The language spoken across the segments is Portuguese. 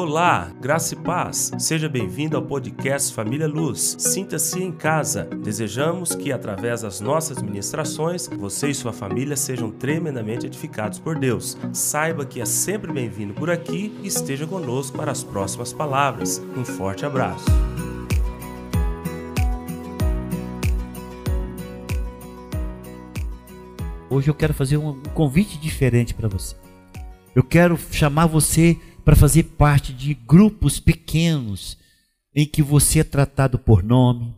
Olá, graça e paz. Seja bem-vindo ao podcast Família Luz. Sinta-se em casa. Desejamos que, através das nossas ministrações, você e sua família sejam tremendamente edificados por Deus. Saiba que é sempre bem-vindo por aqui e esteja conosco para as próximas palavras. Um forte abraço. Hoje eu quero fazer um convite diferente para você. Eu quero chamar você para fazer parte de grupos pequenos em que você é tratado por nome,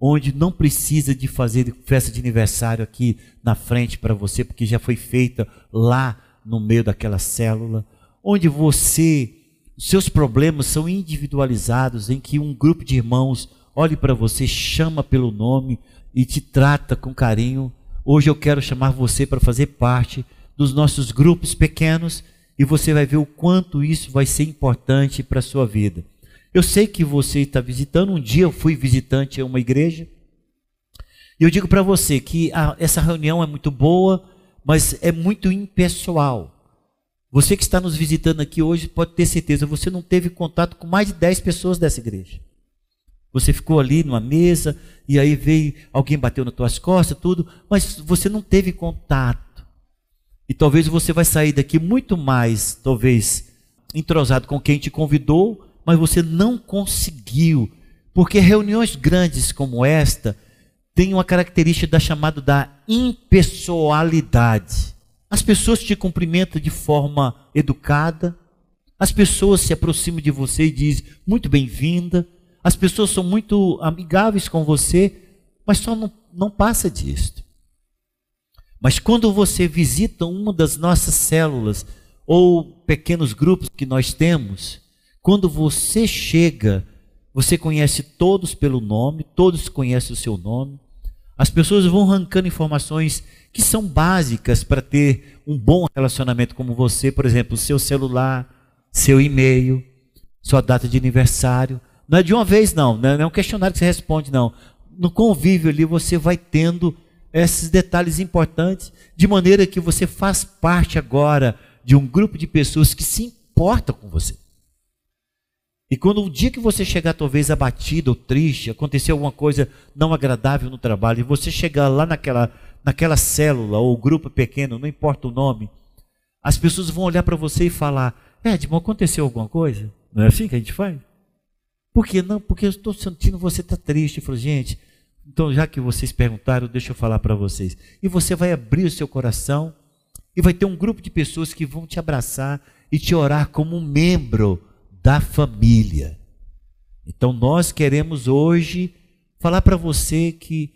onde não precisa de fazer festa de aniversário aqui na frente para você, porque já foi feita lá no meio daquela célula, onde você, seus problemas são individualizados, em que um grupo de irmãos olhe para você, chama pelo nome e te trata com carinho. Hoje eu quero chamar você para fazer parte dos nossos grupos pequenos e você vai ver o quanto isso vai ser importante para a sua vida. Eu sei que você está visitando, um dia eu fui visitante em uma igreja, e eu digo para você que a, essa reunião é muito boa, mas é muito impessoal. Você que está nos visitando aqui hoje pode ter certeza, você não teve contato com mais de 10 pessoas dessa igreja. Você ficou ali numa mesa e aí veio alguém bateu nas tuas costas, tudo, mas você não teve contato. E talvez você vai sair daqui muito mais, talvez, entrosado com quem te convidou, mas você não conseguiu. Porque reuniões grandes como esta têm uma característica da chamada da impessoalidade. As pessoas te cumprimentam de forma educada, as pessoas se aproximam de você e dizem muito bem-vinda, as pessoas são muito amigáveis com você, mas só não, não passa disso. Mas quando você visita uma das nossas células ou pequenos grupos que nós temos, quando você chega, você conhece todos pelo nome, todos conhecem o seu nome. As pessoas vão arrancando informações que são básicas para ter um bom relacionamento como você, por exemplo, seu celular, seu e-mail, sua data de aniversário. Não é de uma vez, não, não é um questionário que você responde, não. No convívio ali você vai tendo esses detalhes importantes, de maneira que você faz parte agora de um grupo de pessoas que se importam com você. E quando o dia que você chegar talvez abatido ou triste, acontecer alguma coisa não agradável no trabalho, e você chegar lá naquela, naquela célula ou grupo pequeno, não importa o nome, as pessoas vão olhar para você e falar: Edmond, aconteceu alguma coisa? Não é assim que a gente faz? Por que não? Porque eu estou sentindo você está triste. Eu falo, gente, então, já que vocês perguntaram, deixa eu falar para vocês. E você vai abrir o seu coração e vai ter um grupo de pessoas que vão te abraçar e te orar como um membro da família. Então, nós queremos hoje falar para você que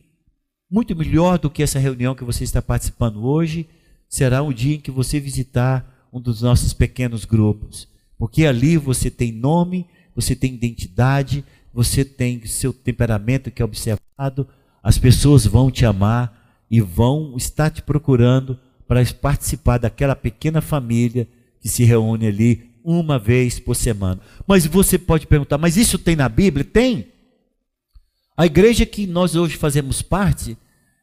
muito melhor do que essa reunião que você está participando hoje será o dia em que você visitar um dos nossos pequenos grupos, porque ali você tem nome, você tem identidade, você tem seu temperamento que é observado, as pessoas vão te amar e vão estar te procurando para participar daquela pequena família que se reúne ali uma vez por semana. Mas você pode perguntar, mas isso tem na Bíblia? Tem. A igreja que nós hoje fazemos parte,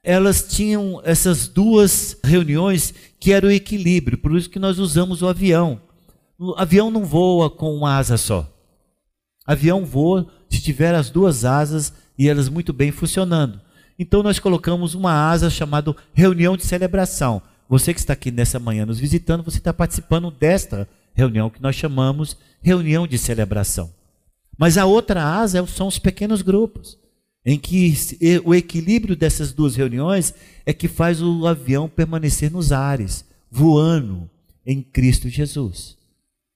elas tinham essas duas reuniões que era o equilíbrio, por isso que nós usamos o avião. O avião não voa com uma asa só. Avião voa se tiver as duas asas e elas muito bem funcionando. Então nós colocamos uma asa chamada reunião de celebração. Você que está aqui nessa manhã nos visitando, você está participando desta reunião que nós chamamos reunião de celebração. Mas a outra asa são os pequenos grupos, em que o equilíbrio dessas duas reuniões é que faz o avião permanecer nos ares, voando em Cristo Jesus.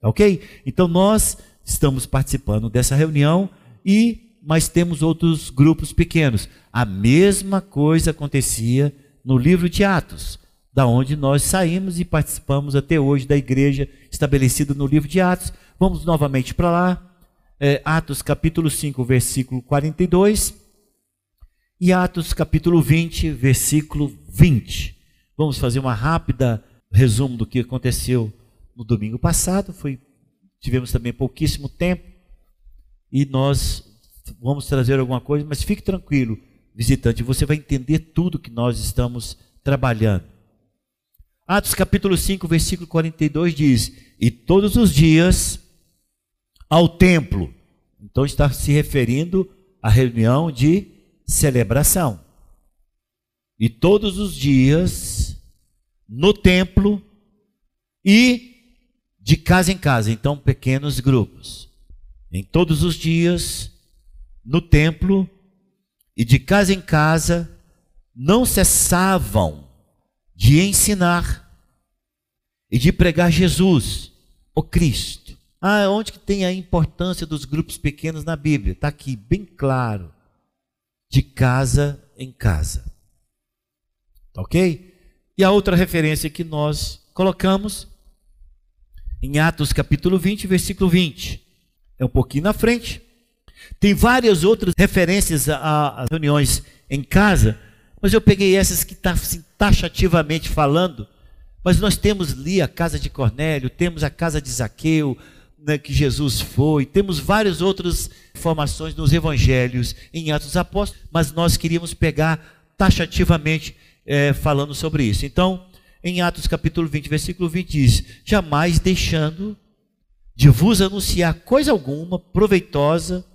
Ok? Então nós estamos participando dessa reunião e mas temos outros grupos pequenos. A mesma coisa acontecia no livro de Atos, da onde nós saímos e participamos até hoje da igreja estabelecida no livro de Atos. Vamos novamente para lá. É, Atos capítulo 5, versículo 42 e Atos capítulo 20, versículo 20. Vamos fazer uma rápida resumo do que aconteceu no domingo passado. Foi tivemos também pouquíssimo tempo e nós vamos trazer alguma coisa, mas fique tranquilo, visitante, você vai entender tudo que nós estamos trabalhando. Atos capítulo 5, versículo 42 diz: E todos os dias ao templo. Então está se referindo à reunião de celebração. E todos os dias no templo e de casa em casa, então pequenos grupos. Em todos os dias no templo e de casa em casa não cessavam de ensinar e de pregar Jesus, o Cristo. Ah, onde que tem a importância dos grupos pequenos na Bíblia? Está aqui, bem claro. De casa em casa. Tá ok? E a outra referência que nós colocamos em Atos capítulo 20, versículo 20. É um pouquinho na frente. Tem várias outras referências a reuniões em casa, mas eu peguei essas que está assim, taxativamente falando mas nós temos ali a casa de Cornélio, temos a casa de Zaqueu, né, que Jesus foi, temos várias outras informações nos evangelhos, em Atos dos Apóstolos, mas nós queríamos pegar taxativamente é, falando sobre isso. Então, em Atos capítulo 20, versículo 20 diz: Jamais deixando de vos anunciar coisa alguma proveitosa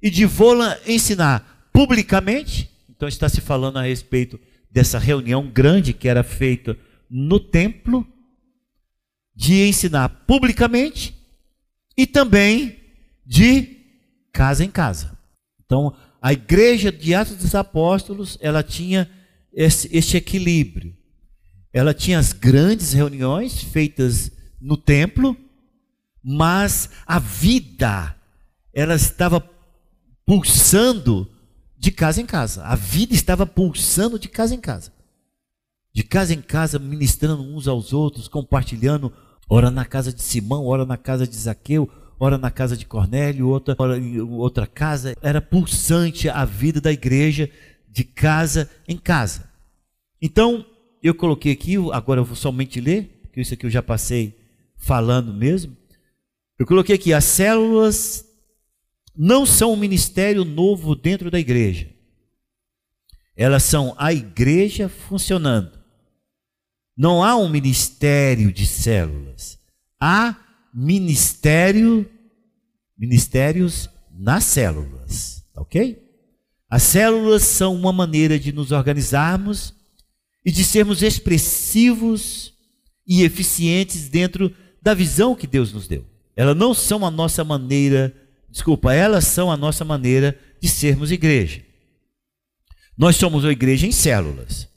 e de vô-la ensinar publicamente. Então está se falando a respeito dessa reunião grande que era feita no templo, de ensinar publicamente e também de casa em casa. Então, a igreja de Atos dos Apóstolos, ela tinha esse, esse equilíbrio. Ela tinha as grandes reuniões feitas no templo, mas a vida, ela estava pulsando de casa em casa. A vida estava pulsando de casa em casa de casa em casa, ministrando uns aos outros, compartilhando, ora na casa de Simão, ora na casa de Zaqueu, ora na casa de Cornélio, outra, ora em outra casa. Era pulsante a vida da igreja de casa em casa. Então, eu coloquei aqui, agora eu vou somente ler, porque isso aqui eu já passei falando mesmo. Eu coloquei aqui, as células não são um ministério novo dentro da igreja. Elas são a igreja funcionando. Não há um ministério de células. Há ministério, ministérios nas células, ok? As células são uma maneira de nos organizarmos e de sermos expressivos e eficientes dentro da visão que Deus nos deu. Elas não são a nossa maneira, desculpa, elas são a nossa maneira de sermos igreja. Nós somos uma igreja em células.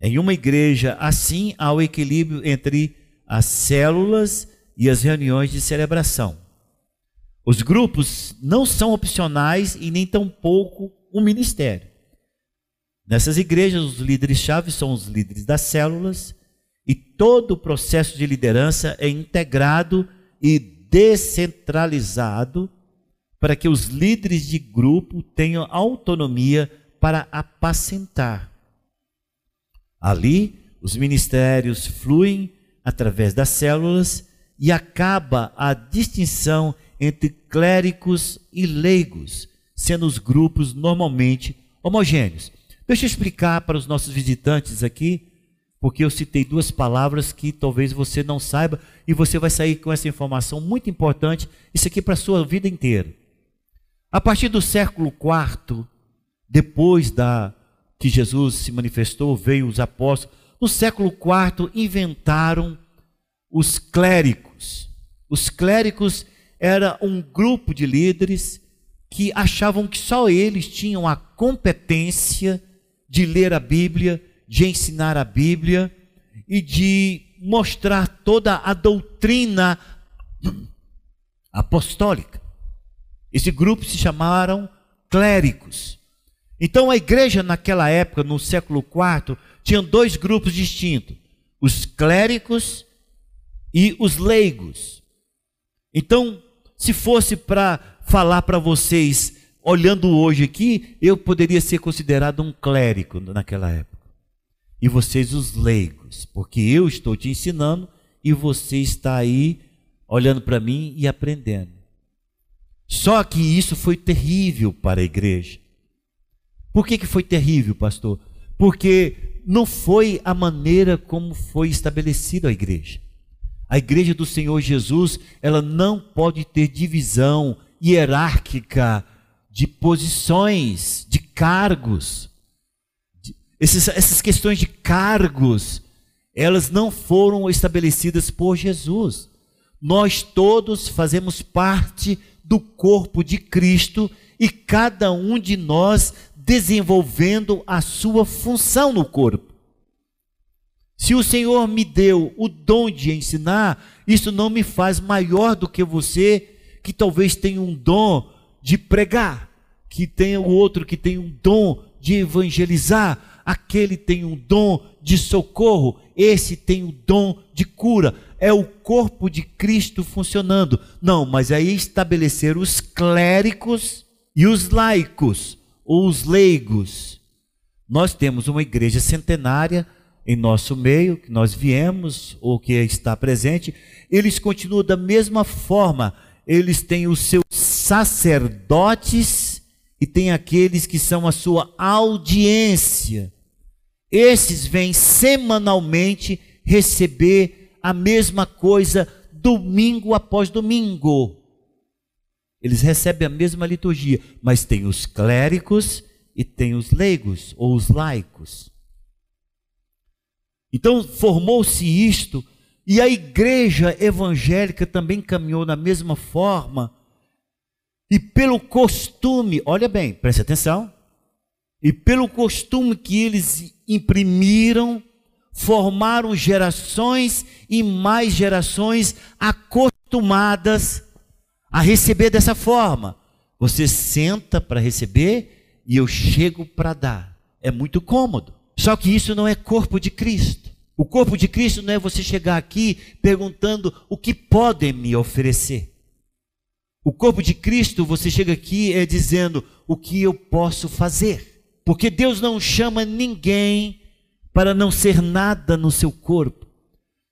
Em uma igreja assim há o equilíbrio entre as células e as reuniões de celebração. Os grupos não são opcionais e nem tampouco um ministério. Nessas igrejas, os líderes-chave são os líderes das células e todo o processo de liderança é integrado e descentralizado para que os líderes de grupo tenham autonomia para apacentar Ali, os ministérios fluem através das células e acaba a distinção entre clérigos e leigos, sendo os grupos normalmente homogêneos. Deixa eu explicar para os nossos visitantes aqui, porque eu citei duas palavras que talvez você não saiba e você vai sair com essa informação muito importante, isso aqui para a sua vida inteira. A partir do século IV, depois da que Jesus se manifestou, veio os apóstolos. No século IV inventaram os clérigos. Os clérigos era um grupo de líderes que achavam que só eles tinham a competência de ler a Bíblia, de ensinar a Bíblia e de mostrar toda a doutrina apostólica. Esse grupo se chamaram clérigos. Então a igreja naquela época, no século IV, tinha dois grupos distintos: os clérigos e os leigos. Então, se fosse para falar para vocês, olhando hoje aqui, eu poderia ser considerado um clérigo naquela época. E vocês os leigos, porque eu estou te ensinando e você está aí olhando para mim e aprendendo. Só que isso foi terrível para a igreja. Por que, que foi terrível, pastor? Porque não foi a maneira como foi estabelecida a igreja. A igreja do Senhor Jesus, ela não pode ter divisão hierárquica de posições, de cargos. Esses, essas questões de cargos, elas não foram estabelecidas por Jesus. Nós todos fazemos parte do corpo de Cristo e cada um de nós desenvolvendo a sua função no corpo. Se o Senhor me deu o dom de ensinar, isso não me faz maior do que você, que talvez tenha um dom de pregar, que tenha o outro que tem um dom de evangelizar, aquele tem um dom de socorro, esse tem o dom de cura. É o corpo de Cristo funcionando. Não, mas aí estabelecer os clérigos e os laicos, ou os leigos. Nós temos uma igreja centenária em nosso meio, que nós viemos, ou que está presente, eles continuam da mesma forma. Eles têm os seus sacerdotes e tem aqueles que são a sua audiência. Esses vêm semanalmente receber a mesma coisa domingo após domingo. Eles recebem a mesma liturgia, mas tem os clérigos e tem os leigos ou os laicos. Então formou-se isto, e a igreja evangélica também caminhou da mesma forma, e pelo costume, olha bem, preste atenção, e pelo costume que eles imprimiram, formaram gerações e mais gerações acostumadas a receber dessa forma. Você senta para receber e eu chego para dar. É muito cômodo. Só que isso não é corpo de Cristo. O corpo de Cristo não é você chegar aqui perguntando o que podem me oferecer. O corpo de Cristo, você chega aqui é dizendo o que eu posso fazer. Porque Deus não chama ninguém para não ser nada no seu corpo.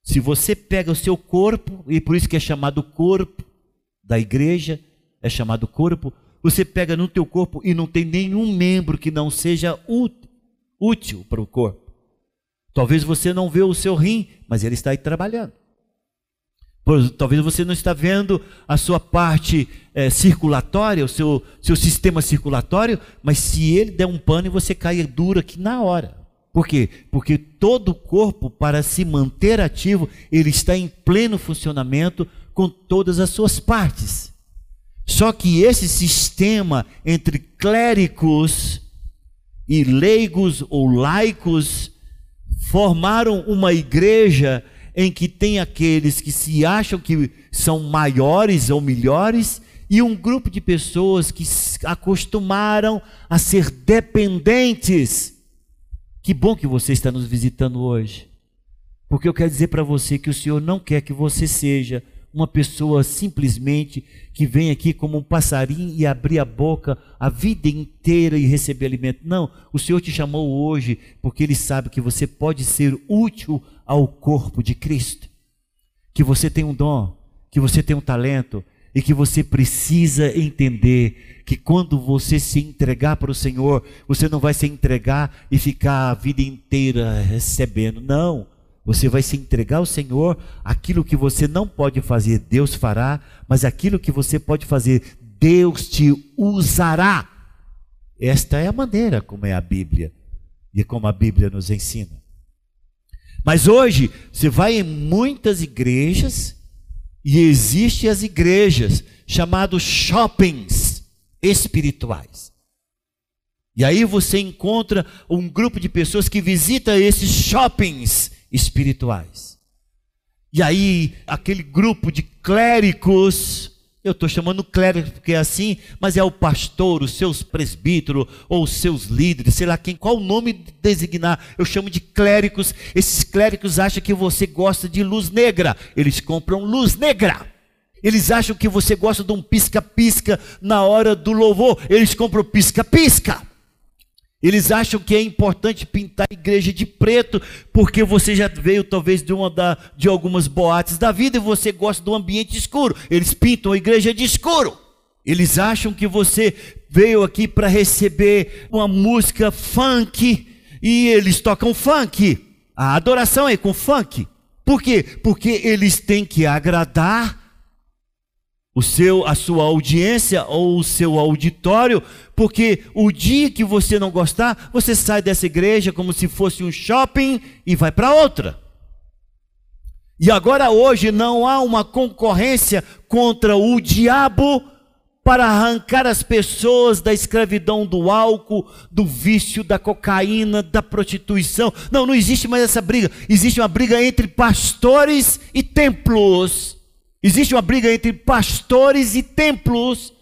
Se você pega o seu corpo, e por isso que é chamado corpo, da igreja, é chamado corpo, você pega no teu corpo e não tem nenhum membro que não seja útil para o corpo. Talvez você não vê o seu rim, mas ele está aí trabalhando. Talvez você não está vendo a sua parte é, circulatória, o seu, seu sistema circulatório, mas se ele der um pano, você cai duro aqui na hora. Por quê? Porque todo o corpo, para se manter ativo, ele está em pleno funcionamento com todas as suas partes. Só que esse sistema entre clérigos e leigos ou laicos formaram uma igreja em que tem aqueles que se acham que são maiores ou melhores e um grupo de pessoas que acostumaram a ser dependentes. Que bom que você está nos visitando hoje. Porque eu quero dizer para você que o Senhor não quer que você seja uma pessoa simplesmente que vem aqui como um passarinho e abrir a boca a vida inteira e receber alimento. Não, o Senhor te chamou hoje porque Ele sabe que você pode ser útil ao corpo de Cristo, que você tem um dom, que você tem um talento e que você precisa entender que quando você se entregar para o Senhor, você não vai se entregar e ficar a vida inteira recebendo. Não. Você vai se entregar ao Senhor, aquilo que você não pode fazer, Deus fará, mas aquilo que você pode fazer, Deus te usará. Esta é a maneira como é a Bíblia e como a Bíblia nos ensina. Mas hoje, você vai em muitas igrejas e existem as igrejas chamadas shoppings espirituais. E aí você encontra um grupo de pessoas que visita esses shoppings espirituais. E aí, aquele grupo de clérigos, eu estou chamando clérigo porque é assim, mas é o pastor, os seus presbíteros, ou os seus líderes, sei lá quem, qual o nome designar, eu chamo de clérigos. Esses clérigos acham que você gosta de luz negra, eles compram luz negra. Eles acham que você gosta de um pisca-pisca na hora do louvor, eles compram pisca-pisca. Eles acham que é importante pintar a igreja de preto, porque você já veio talvez de uma da, de algumas boates da vida e você gosta do ambiente escuro. Eles pintam a igreja de escuro. Eles acham que você veio aqui para receber uma música funk e eles tocam funk. A adoração é com funk. Por quê? Porque eles têm que agradar o seu, a sua audiência ou o seu auditório, porque o dia que você não gostar, você sai dessa igreja como se fosse um shopping e vai para outra. E agora hoje não há uma concorrência contra o diabo para arrancar as pessoas da escravidão do álcool, do vício, da cocaína, da prostituição. Não, não existe mais essa briga. Existe uma briga entre pastores e templos. Existe uma briga entre pastores e templos.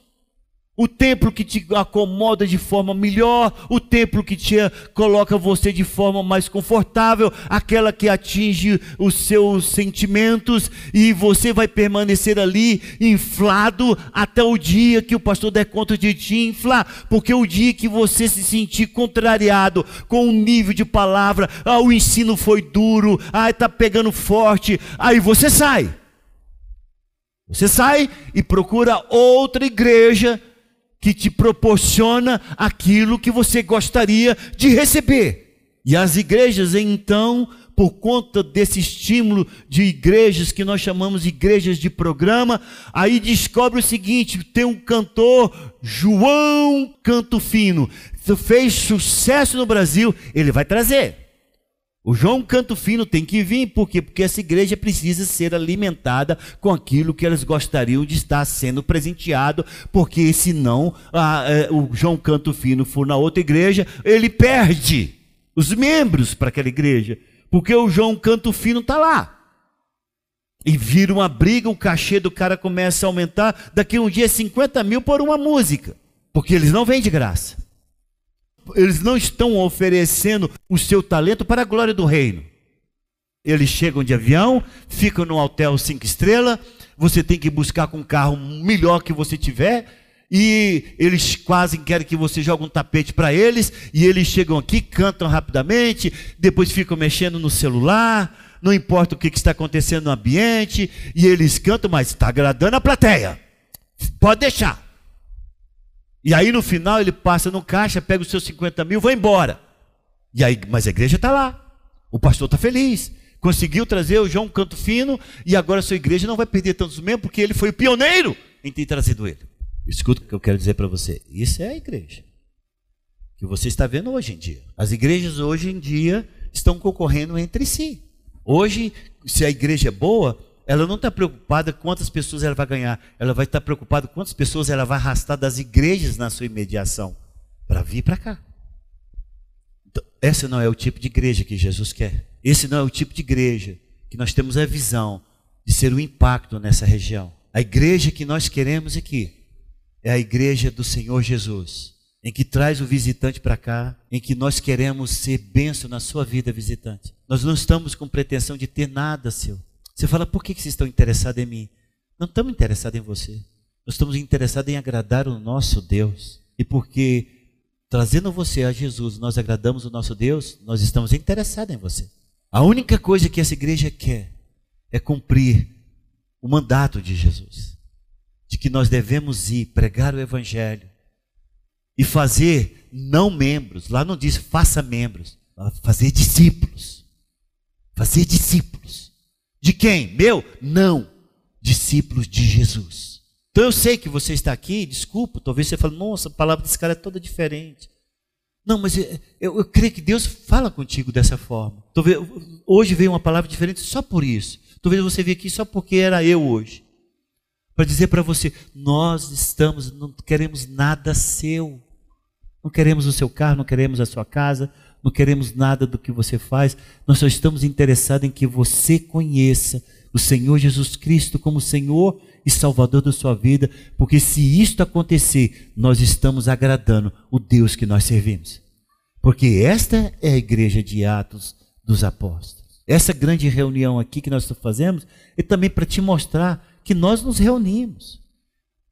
O templo que te acomoda de forma melhor, o templo que te coloca você de forma mais confortável, aquela que atinge os seus sentimentos e você vai permanecer ali inflado até o dia que o pastor der conta de te inflar, porque o dia que você se sentir contrariado com o nível de palavra, ah, o ensino foi duro, ah, está pegando forte, aí você sai. Você sai e procura outra igreja que te proporciona aquilo que você gostaria de receber. E as igrejas, então, por conta desse estímulo de igrejas que nós chamamos de igrejas de programa, aí descobre o seguinte: tem um cantor, João Canto Fino, fez sucesso no Brasil, ele vai trazer. O João Canto Fino tem que vir, por quê? Porque essa igreja precisa ser alimentada com aquilo que elas gostariam de estar sendo presenteado, porque senão a, a, o João Canto Fino for na outra igreja, ele perde os membros para aquela igreja, porque o João Canto Fino está lá. E vira uma briga, o cachê do cara começa a aumentar, daqui a um dia 50 mil por uma música, porque eles não vêm de graça eles não estão oferecendo o seu talento para a glória do reino. Eles chegam de avião, ficam no hotel cinco estrelas, você tem que buscar com um carro melhor que você tiver, e eles quase querem que você jogue um tapete para eles, e eles chegam aqui, cantam rapidamente, depois ficam mexendo no celular, não importa o que, que está acontecendo no ambiente, e eles cantam, mas está agradando a plateia. Pode deixar. E aí no final ele passa no caixa, pega os seus 50 mil, vai embora. E aí, mas a igreja está lá. O pastor está feliz. Conseguiu trazer o João Canto Fino e agora a sua igreja não vai perder tantos membros porque ele foi o pioneiro em ter trazido ele. Escuta o que eu quero dizer para você. Isso é a igreja. Que você está vendo hoje em dia. As igrejas hoje em dia estão concorrendo entre si. Hoje, se a igreja é boa, ela não está preocupada quantas pessoas ela vai ganhar, ela vai estar tá preocupada quantas pessoas ela vai arrastar das igrejas na sua imediação para vir para cá. Então, esse não é o tipo de igreja que Jesus quer. Esse não é o tipo de igreja que nós temos a visão de ser o um impacto nessa região. A igreja que nós queremos aqui é a igreja do Senhor Jesus, em que traz o visitante para cá, em que nós queremos ser benção na sua vida, visitante. Nós não estamos com pretensão de ter nada seu. Você fala, por que vocês estão interessados em mim? Não estamos interessados em você. Nós estamos interessados em agradar o nosso Deus. E porque trazendo você a Jesus, nós agradamos o nosso Deus, nós estamos interessados em você. A única coisa que essa igreja quer é cumprir o mandato de Jesus, de que nós devemos ir pregar o evangelho e fazer não membros, lá não diz faça membros, fazer discípulos. Fazer discípulos. De quem? Meu? Não. Discípulos de Jesus. Então eu sei que você está aqui, desculpa, talvez você fale, nossa, a palavra desse cara é toda diferente. Não, mas eu, eu, eu creio que Deus fala contigo dessa forma. Talvez, hoje veio uma palavra diferente só por isso. Talvez você veio aqui só porque era eu hoje. Para dizer para você, nós estamos, não queremos nada seu. Não queremos o seu carro, não queremos a sua casa, não queremos nada do que você faz, nós só estamos interessados em que você conheça o Senhor Jesus Cristo como Senhor e Salvador da sua vida, porque se isto acontecer, nós estamos agradando o Deus que nós servimos. Porque esta é a igreja de Atos dos Apóstolos. Essa grande reunião aqui que nós fazemos é também para te mostrar que nós nos reunimos.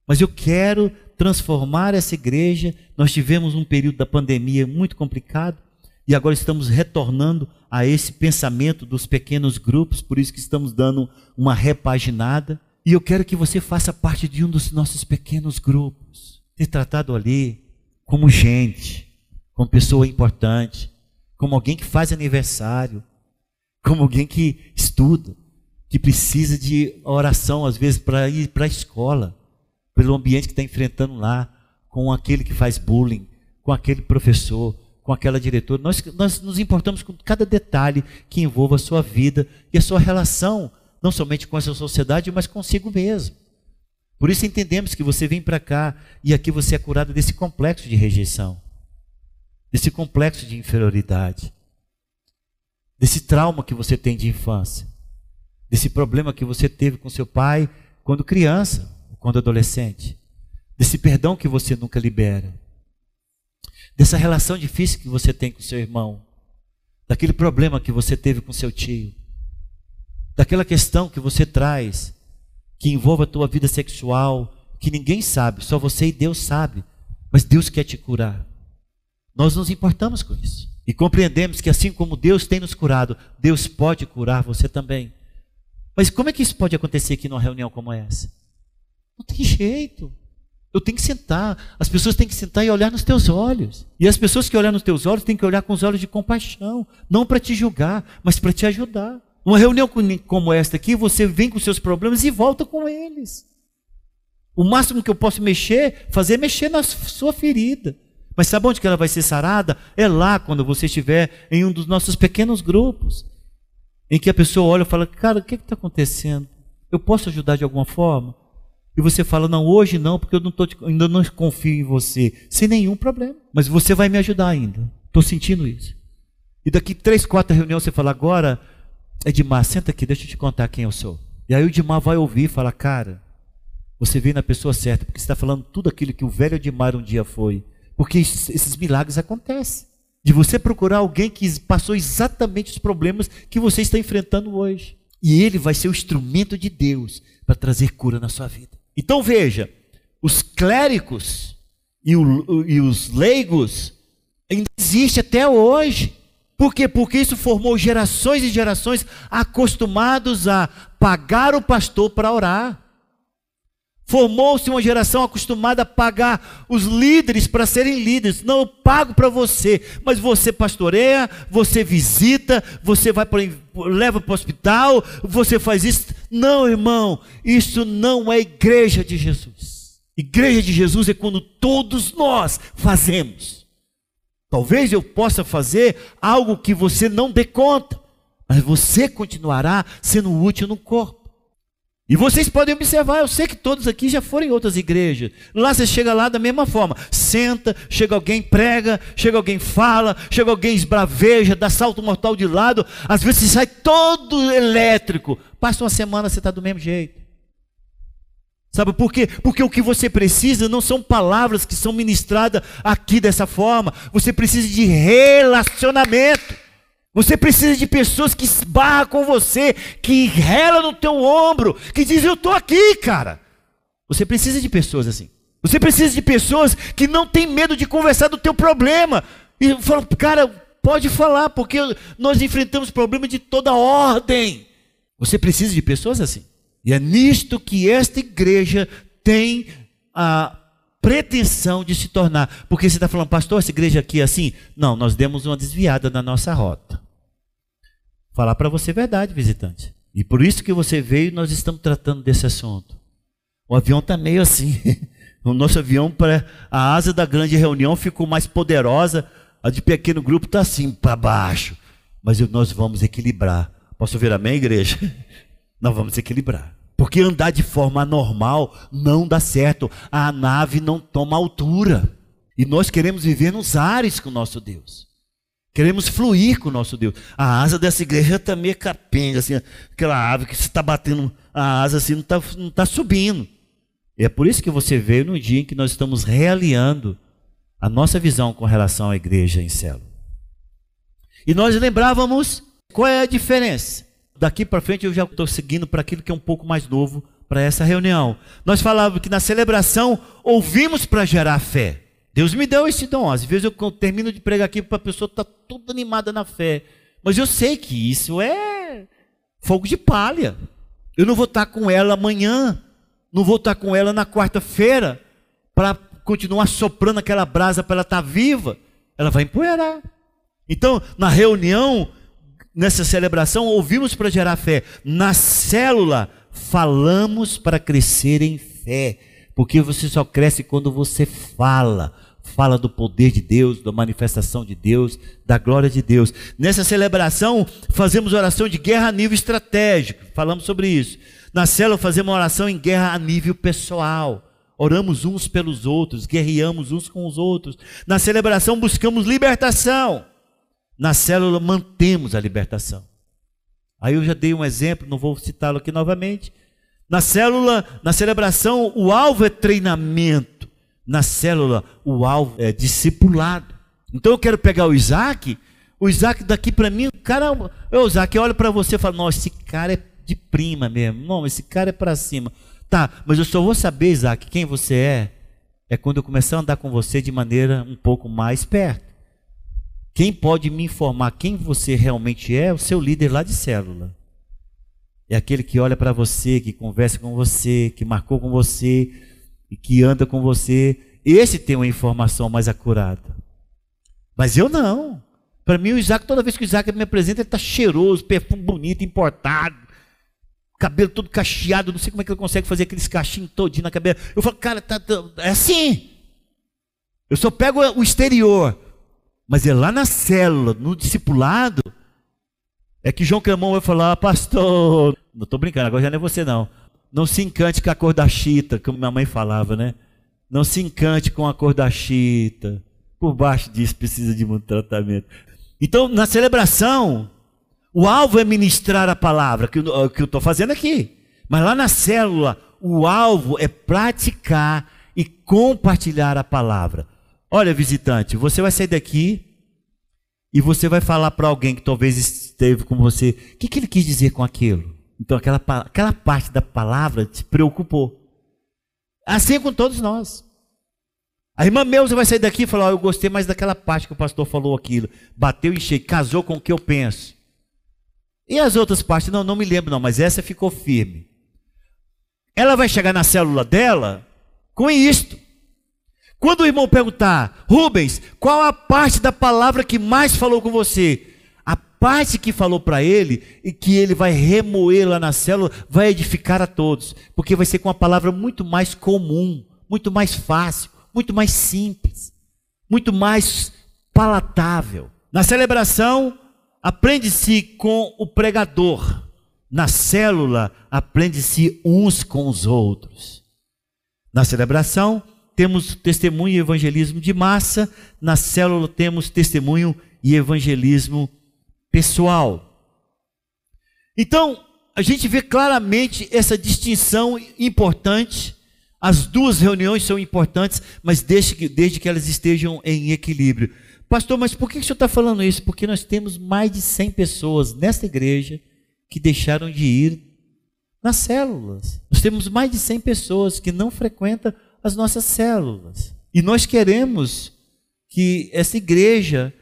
Mas eu quero transformar essa igreja. Nós tivemos um período da pandemia muito complicado e agora estamos retornando a esse pensamento dos pequenos grupos, por isso que estamos dando uma repaginada. E eu quero que você faça parte de um dos nossos pequenos grupos. Ser tratado ali como gente, como pessoa importante, como alguém que faz aniversário, como alguém que estuda. que precisa de oração, às vezes, para ir para a escola, pelo ambiente que está enfrentando lá, com aquele que faz bullying, com aquele professor, com aquela diretora. Nós, nós nos importamos com cada detalhe que envolva a sua vida e a sua relação, não somente com essa sociedade, mas consigo mesmo. Por isso entendemos que você vem para cá e aqui você é curado desse complexo de rejeição, desse complexo de inferioridade, desse trauma que você tem de infância desse problema que você teve com seu pai quando criança, quando adolescente, desse perdão que você nunca libera, dessa relação difícil que você tem com seu irmão, daquele problema que você teve com seu tio, daquela questão que você traz que envolve a tua vida sexual, que ninguém sabe, só você e Deus sabe, mas Deus quer te curar. Nós nos importamos com isso. E compreendemos que assim como Deus tem nos curado, Deus pode curar você também. Mas como é que isso pode acontecer aqui numa reunião como essa? Não tem jeito. Eu tenho que sentar. As pessoas têm que sentar e olhar nos teus olhos. E as pessoas que olhar nos teus olhos têm que olhar com os olhos de compaixão, não para te julgar, mas para te ajudar. Uma reunião como esta aqui, você vem com seus problemas e volta com eles. O máximo que eu posso mexer, fazer é mexer na sua ferida. Mas sabe onde que ela vai ser sarada? É lá quando você estiver em um dos nossos pequenos grupos em que a pessoa olha e fala: Cara, o que está acontecendo? Eu posso ajudar de alguma forma? E você fala: Não, hoje não, porque eu não tô, ainda não confio em você. Sem nenhum problema. Mas você vai me ajudar ainda. Estou sentindo isso. E daqui três, quatro reuniões você fala: Agora, Edmar, senta aqui, deixa eu te contar quem eu sou. E aí o Edmar vai ouvir e fala: Cara, você veio na pessoa certa, porque você está falando tudo aquilo que o velho Edmar um dia foi. Porque esses milagres acontecem de você procurar alguém que passou exatamente os problemas que você está enfrentando hoje. E ele vai ser o instrumento de Deus para trazer cura na sua vida. Então veja, os clérigos e, o, e os leigos ainda existem até hoje. Por quê? Porque isso formou gerações e gerações acostumados a pagar o pastor para orar. Formou-se uma geração acostumada a pagar os líderes para serem líderes. Não, eu pago para você, mas você pastoreia, você visita, você vai pra, leva para o hospital, você faz isso. Não, irmão, isso não é igreja de Jesus. Igreja de Jesus é quando todos nós fazemos. Talvez eu possa fazer algo que você não dê conta, mas você continuará sendo útil no corpo. E vocês podem observar, eu sei que todos aqui já foram em outras igrejas. Lá você chega lá da mesma forma. Senta, chega alguém, prega, chega alguém, fala, chega alguém, esbraveja, dá salto mortal de lado. Às vezes você sai todo elétrico. Passa uma semana, você está do mesmo jeito. Sabe por quê? Porque o que você precisa não são palavras que são ministradas aqui dessa forma. Você precisa de relacionamento. Você precisa de pessoas que esbarram com você, que rela no teu ombro, que dizem: Eu estou aqui, cara. Você precisa de pessoas assim. Você precisa de pessoas que não têm medo de conversar do teu problema. E falam, cara, pode falar, porque nós enfrentamos problemas de toda ordem. Você precisa de pessoas assim. E é nisto que esta igreja tem a pretensão de se tornar. Porque você está falando, pastor, essa igreja aqui é assim? Não, nós demos uma desviada na nossa rota falar para você verdade, visitante. E por isso que você veio, nós estamos tratando desse assunto. O avião está meio assim. O nosso avião, para a asa da grande reunião ficou mais poderosa, a de pequeno grupo está assim para baixo. Mas nós vamos equilibrar. Posso ouvir amém, igreja? Nós vamos equilibrar. Porque andar de forma anormal não dá certo. A nave não toma altura. E nós queremos viver nos ares com o nosso Deus. Queremos fluir com o nosso Deus. A asa dessa igreja está meio capenga, assim, aquela ave que você está batendo a asa assim, não está não tá subindo. E é por isso que você veio no dia em que nós estamos realinhando a nossa visão com relação à igreja em célula. E nós lembrávamos qual é a diferença. Daqui para frente eu já estou seguindo para aquilo que é um pouco mais novo para essa reunião. Nós falávamos que na celebração ouvimos para gerar fé. Deus me deu esse dom. Às vezes eu termino de pregar aqui para a pessoa estar tá toda animada na fé. Mas eu sei que isso é fogo de palha. Eu não vou estar tá com ela amanhã. Não vou estar tá com ela na quarta-feira para continuar soprando aquela brasa para ela estar viva. Ela vai empoeirar. Então, na reunião, nessa celebração ouvimos para gerar fé. Na célula, falamos para crescer em fé. Porque você só cresce quando você fala. Fala do poder de Deus, da manifestação de Deus, da glória de Deus. Nessa celebração, fazemos oração de guerra a nível estratégico. Falamos sobre isso. Na célula, fazemos oração em guerra a nível pessoal. Oramos uns pelos outros, guerreamos uns com os outros. Na celebração, buscamos libertação. Na célula, mantemos a libertação. Aí eu já dei um exemplo, não vou citá-lo aqui novamente. Na célula, na celebração, o alvo é treinamento. Na célula, o alvo é discipulado. Então eu quero pegar o Isaac, o Isaac daqui para mim, cara, o Isaac, olha para você e fala: "Nossa, esse cara é de prima mesmo. Não, esse cara é para cima". Tá, mas eu só vou saber, Isaac, quem você é é quando eu começar a andar com você de maneira um pouco mais perto. Quem pode me informar quem você realmente é? O seu líder lá de célula. É aquele que olha para você, que conversa com você, que marcou com você e que anda com você. Esse tem uma informação mais acurada. Mas eu não. Para mim, o Isaac, toda vez que o Isaac me apresenta, ele está cheiroso, perfume bonito, importado, cabelo todo cacheado. Não sei como é que ele consegue fazer aqueles cachinhos todinho na cabeça. Eu falo, cara, tá, tá, é assim. Eu só pego o exterior. Mas é lá na célula, no discipulado, é que João Cremão vai falar, pastor, não estou brincando, agora já não é você não. Não se encante com a cor da chita, como minha mãe falava, né? Não se encante com a cor da chita. Por baixo disso precisa de muito tratamento. Então, na celebração, o alvo é ministrar a palavra, que eu estou fazendo aqui. Mas lá na célula, o alvo é praticar e compartilhar a palavra. Olha, visitante, você vai sair daqui e você vai falar para alguém que talvez esteve com você. O que, que ele quis dizer com aquilo? Então, aquela, aquela parte da palavra te preocupou. Assim é com todos nós. A irmã Meusa vai sair daqui e falar: oh, Eu gostei mais daquela parte que o pastor falou aquilo. Bateu em cheio, casou com o que eu penso. E as outras partes? Não, não me lembro, não, mas essa ficou firme. Ela vai chegar na célula dela com isto. Quando o irmão perguntar, Rubens, qual a parte da palavra que mais falou com você? Parte que falou para ele e que ele vai remoer lá na célula vai edificar a todos, porque vai ser com uma palavra muito mais comum, muito mais fácil, muito mais simples, muito mais palatável. Na celebração, aprende-se com o pregador. Na célula, aprende-se uns com os outros. Na celebração, temos testemunho e evangelismo de massa, na célula temos testemunho e evangelismo pessoal. Então, a gente vê claramente essa distinção importante. As duas reuniões são importantes, mas desde que, desde que elas estejam em equilíbrio. Pastor, mas por que o senhor está falando isso? Porque nós temos mais de 100 pessoas nesta igreja que deixaram de ir nas células. Nós temos mais de 100 pessoas que não frequentam as nossas células. E nós queremos que essa igreja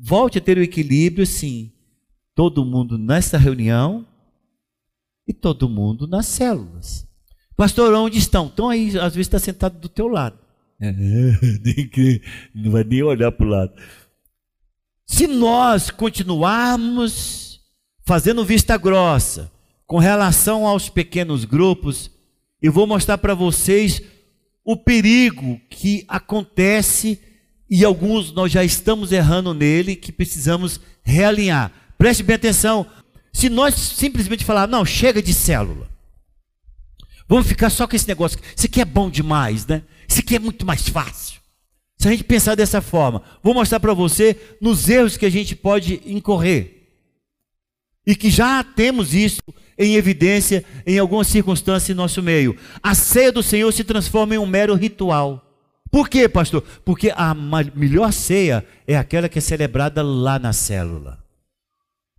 volte a ter o equilíbrio, sim. Todo mundo nessa reunião e todo mundo nas células. Pastor, onde estão? Estão aí, às vezes está sentado do teu lado. É, não vai nem olhar para o lado. Se nós continuarmos fazendo vista grossa com relação aos pequenos grupos, eu vou mostrar para vocês o perigo que acontece e alguns nós já estamos errando nele, que precisamos realinhar. Preste bem atenção. Se nós simplesmente falar, não, chega de célula. Vamos ficar só com esse negócio. Isso aqui é bom demais, né? Isso aqui é muito mais fácil. Se a gente pensar dessa forma, vou mostrar para você nos erros que a gente pode incorrer. E que já temos isso em evidência em alguma circunstância em nosso meio. A ceia do Senhor se transforma em um mero ritual. Por quê, pastor? Porque a melhor ceia é aquela que é celebrada lá na célula,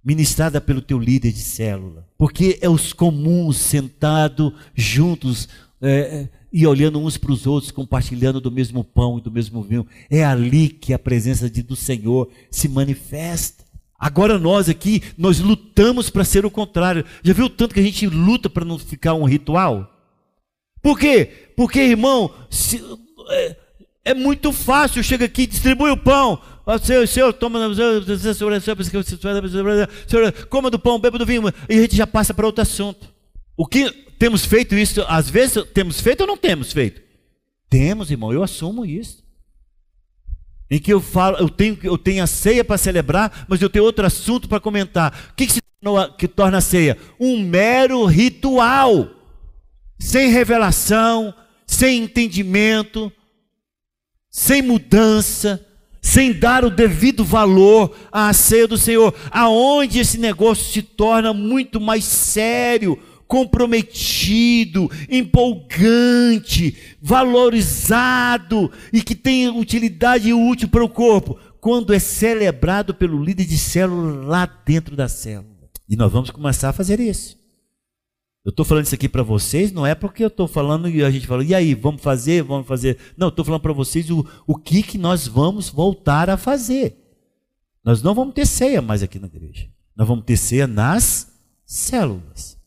ministrada pelo teu líder de célula. Porque é os comuns sentados juntos é, e olhando uns para os outros, compartilhando do mesmo pão e do mesmo vinho. É ali que a presença de, do Senhor se manifesta. Agora nós aqui, nós lutamos para ser o contrário. Já viu tanto que a gente luta para não ficar um ritual? Por quê? Porque, irmão, se, é, muito fácil. Chega aqui, distribui o pão. Senhor, Senhor, toma, coma do pão, beba do vinho, e a gente já passa para outro assunto. O que temos feito isso, às vezes temos feito ou não temos feito? Temos, irmão, eu assumo isso. Em que eu falo, eu tenho, eu tenho a ceia para celebrar, mas eu tenho outro assunto para comentar. O que, que, se, que torna a ceia? Um mero ritual, sem revelação, sem entendimento, sem mudança, sem dar o devido valor à ceia do Senhor, aonde esse negócio se torna muito mais sério, comprometido, empolgante, valorizado e que tem utilidade útil para o corpo, quando é celebrado pelo líder de célula lá dentro da célula. E nós vamos começar a fazer isso. Eu estou falando isso aqui para vocês, não é porque eu estou falando e a gente fala, e aí, vamos fazer, vamos fazer. Não, estou falando para vocês o, o que, que nós vamos voltar a fazer. Nós não vamos ter ceia mais aqui na igreja. Nós vamos ter ceia nas células.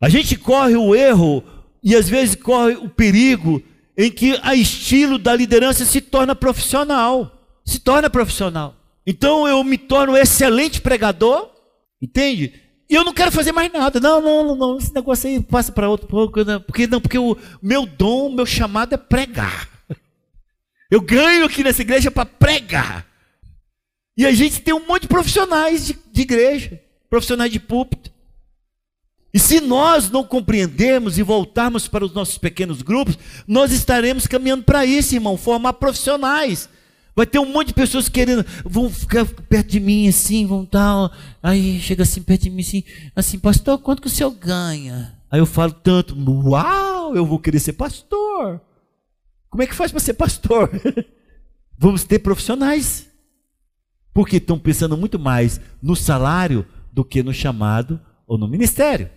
A gente corre o erro e às vezes corre o perigo em que a estilo da liderança se torna profissional. Se torna profissional. Então eu me torno excelente pregador, entende? E eu não quero fazer mais nada. Não, não, não, esse negócio aí passa para outro pouco. Porque não, porque o meu dom, meu chamado é pregar. Eu ganho aqui nessa igreja para pregar. E a gente tem um monte de profissionais de, de igreja, profissionais de púlpito. E se nós não compreendermos e voltarmos para os nossos pequenos grupos, nós estaremos caminhando para isso, irmão, formar profissionais Vai ter um monte de pessoas querendo, vão ficar perto de mim assim, vão tal. Aí chega assim perto de mim assim, assim, pastor, quanto que o senhor ganha? Aí eu falo tanto, uau, eu vou querer ser pastor. Como é que faz para ser pastor? Vamos ter profissionais. Porque estão pensando muito mais no salário do que no chamado ou no ministério.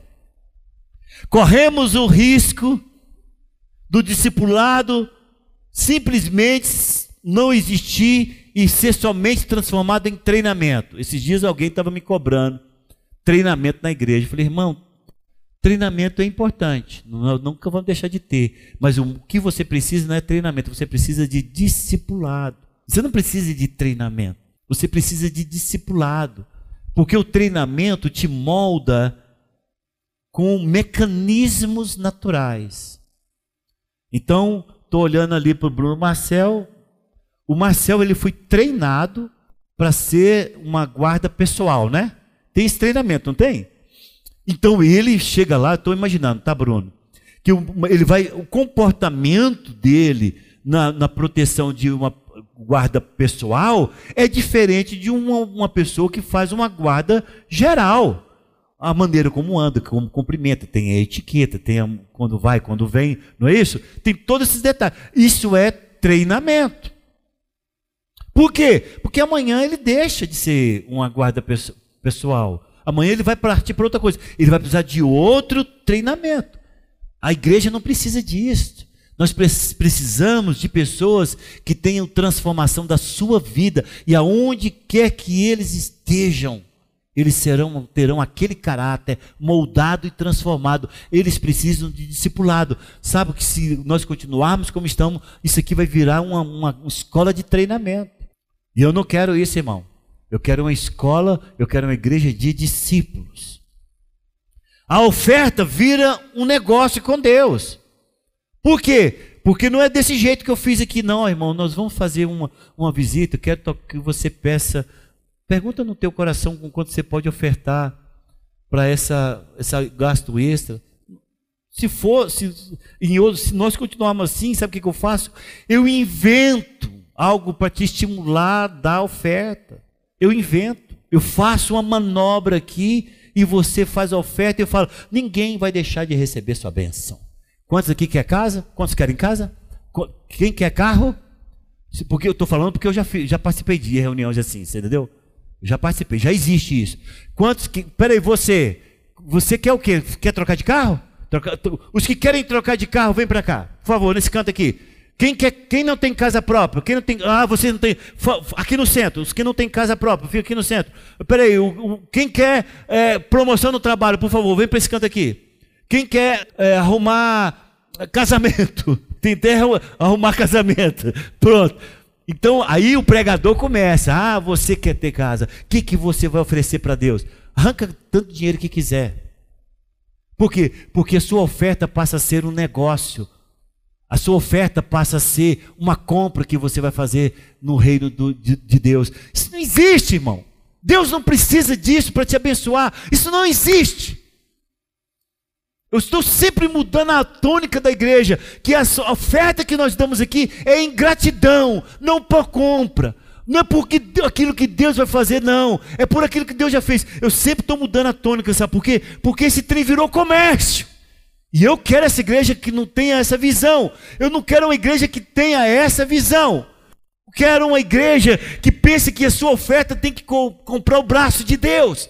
Corremos o risco do discipulado simplesmente não existir e ser somente transformado em treinamento. Esses dias alguém estava me cobrando treinamento na igreja. Eu falei, irmão, treinamento é importante, nunca vamos deixar de ter. Mas o que você precisa não é treinamento, você precisa de discipulado. Você não precisa de treinamento, você precisa de discipulado. Porque o treinamento te molda com mecanismos naturais. Então, estou olhando ali para o Bruno Marcel, o Marcel ele foi treinado para ser uma guarda pessoal, né? Tem esse treinamento, não tem? Então ele chega lá, estou imaginando, tá, Bruno? Que ele vai, o comportamento dele na, na proteção de uma guarda pessoal é diferente de uma, uma pessoa que faz uma guarda geral a maneira como anda, como cumprimenta, tem a etiqueta, tem a, quando vai, quando vem, não é isso? Tem todos esses detalhes. Isso é treinamento. Por quê? Porque amanhã ele deixa de ser uma guarda pessoal. Amanhã ele vai partir para outra coisa. Ele vai precisar de outro treinamento. A igreja não precisa disso. Nós precisamos de pessoas que tenham transformação da sua vida e aonde quer que eles estejam, eles serão terão aquele caráter moldado e transformado. Eles precisam de discipulado. Sabe que se nós continuarmos como estamos, isso aqui vai virar uma, uma escola de treinamento. E eu não quero isso, irmão. Eu quero uma escola, eu quero uma igreja de discípulos. A oferta vira um negócio com Deus. Por quê? Porque não é desse jeito que eu fiz aqui, não, irmão. Nós vamos fazer uma, uma visita. Eu quero que você peça. Pergunta no teu coração com quanto você pode ofertar para essa, essa gasto extra. Se for, se, em, se nós continuarmos assim, sabe o que, que eu faço? Eu invento algo para te estimular da oferta. Eu invento, eu faço uma manobra aqui e você faz a oferta e eu falo: ninguém vai deixar de receber sua benção. Quantos aqui quer casa? Quantos querem casa? Quem quer carro? Porque eu estou falando porque eu já, já participei de reuniões assim, você entendeu? Já participei, já existe isso. Quantos que. Peraí, você. Você quer o quê? Quer trocar de carro? Troca, os que querem trocar de carro, vem para cá. Por favor, nesse canto aqui. Quem, quer, quem não tem casa própria? Quem não tem, ah, você não tem. Aqui no centro, os que não tem casa própria, fica aqui no centro. Peraí, o, o, quem quer é, promoção no trabalho, por favor, vem para esse canto aqui. Quem quer é, arrumar casamento? Tem terra arrumar casamento. Pronto. Então aí o pregador começa: Ah, você quer ter casa, o que, que você vai oferecer para Deus? Arranca tanto dinheiro que quiser. Por quê? Porque a sua oferta passa a ser um negócio. A sua oferta passa a ser uma compra que você vai fazer no reino do, de, de Deus. Isso não existe, irmão. Deus não precisa disso para te abençoar. Isso não existe. Eu estou sempre mudando a tônica da igreja, que a oferta que nós damos aqui é em gratidão, não por compra. Não é porque aquilo que Deus vai fazer, não. É por aquilo que Deus já fez. Eu sempre estou mudando a tônica, sabe por quê? Porque esse trem virou comércio. E eu quero essa igreja que não tenha essa visão. Eu não quero uma igreja que tenha essa visão. Eu quero uma igreja que pense que a sua oferta tem que co comprar o braço de Deus.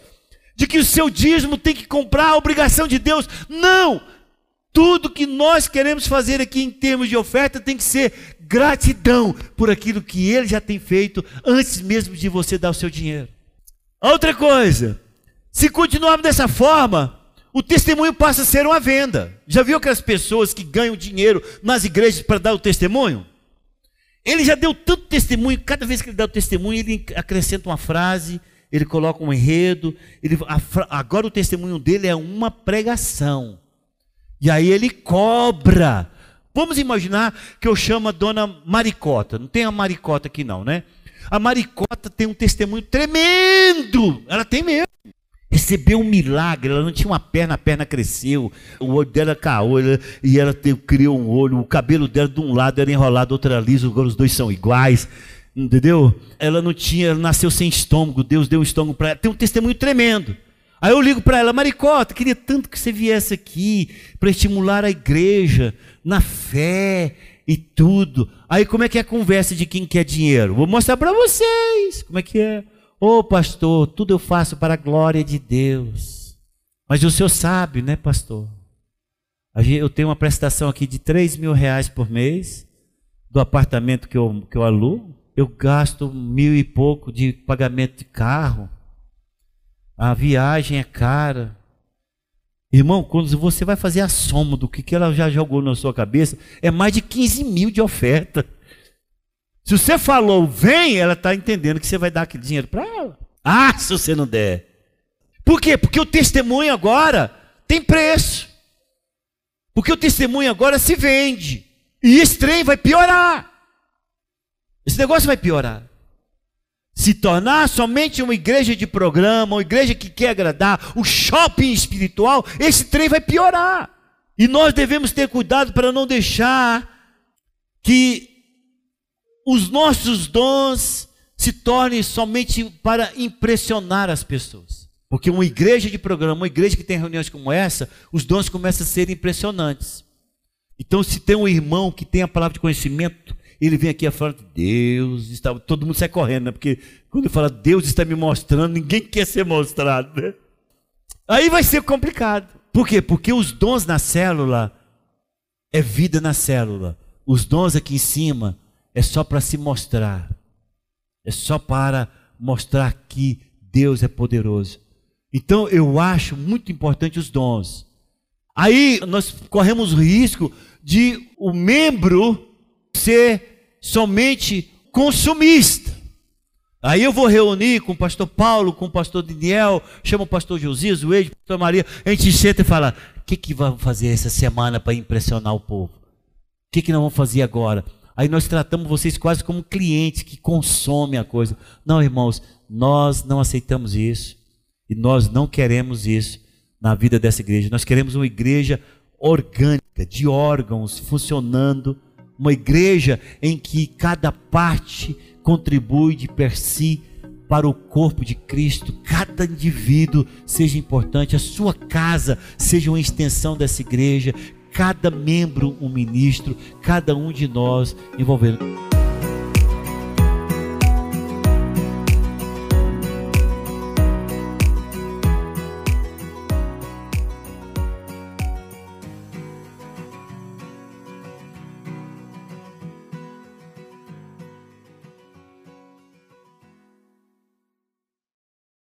De que o seu dízimo tem que comprar a obrigação de Deus. Não! Tudo que nós queremos fazer aqui em termos de oferta tem que ser gratidão por aquilo que ele já tem feito antes mesmo de você dar o seu dinheiro. Outra coisa, se continuarmos dessa forma, o testemunho passa a ser uma venda. Já viu aquelas pessoas que ganham dinheiro nas igrejas para dar o testemunho? Ele já deu tanto testemunho, cada vez que ele dá o testemunho, ele acrescenta uma frase, ele coloca um enredo, ele, agora o testemunho dele é uma pregação. E aí ele cobra Vamos imaginar que eu chamo a dona Maricota. Não tem a Maricota aqui não, né? A Maricota tem um testemunho tremendo. Ela tem mesmo. Recebeu um milagre, ela não tinha uma perna, a perna cresceu, o olho dela caou, ela, e ela te, criou um olho, o cabelo dela de um lado era enrolado, outro era liso, agora os dois são iguais, entendeu? Ela não tinha, ela nasceu sem estômago, Deus deu um estômago para ela, tem um testemunho tremendo. Aí eu ligo para ela, Maricota, queria tanto que você viesse aqui para estimular a igreja, na fé e tudo. Aí como é que é a conversa de quem quer dinheiro? Vou mostrar para vocês como é que é. Ô oh, pastor, tudo eu faço para a glória de Deus. Mas o senhor sabe, né, pastor? Eu tenho uma prestação aqui de 3 mil reais por mês do apartamento que eu, que eu alugo. Eu gasto mil e pouco de pagamento de carro. A viagem é cara. Irmão, quando você vai fazer a soma do que, ela já jogou na sua cabeça, é mais de 15 mil de oferta. Se você falou, vem, ela está entendendo que você vai dar aquele dinheiro para ela. Ah, se você não der. Por quê? Porque o testemunho agora tem preço. Porque o testemunho agora se vende. E esse trem vai piorar. Esse negócio vai piorar se tornar somente uma igreja de programa, uma igreja que quer agradar, o shopping espiritual, esse trem vai piorar. E nós devemos ter cuidado para não deixar que os nossos dons se tornem somente para impressionar as pessoas. Porque uma igreja de programa, uma igreja que tem reuniões como essa, os dons começam a ser impressionantes. Então, se tem um irmão que tem a palavra de conhecimento, ele vem aqui a falar, Deus está. Todo mundo sai correndo, né? Porque quando ele fala, Deus está me mostrando, ninguém quer ser mostrado, né? Aí vai ser complicado. Por quê? Porque os dons na célula é vida na célula. Os dons aqui em cima é só para se mostrar. É só para mostrar que Deus é poderoso. Então eu acho muito importante os dons. Aí nós corremos o risco de o membro ser somente consumista. Aí eu vou reunir com o pastor Paulo, com o pastor Daniel, chama o pastor Josias, o ex, pastor Maria, a gente senta e fala: o que, que vamos fazer essa semana para impressionar o povo? O que, que nós vamos fazer agora? Aí nós tratamos vocês quase como clientes que consomem a coisa. Não, irmãos, nós não aceitamos isso. E nós não queremos isso na vida dessa igreja. Nós queremos uma igreja orgânica, de órgãos funcionando uma igreja em que cada parte contribui de per si para o corpo de Cristo, cada indivíduo seja importante, a sua casa seja uma extensão dessa igreja, cada membro um ministro, cada um de nós envolvendo.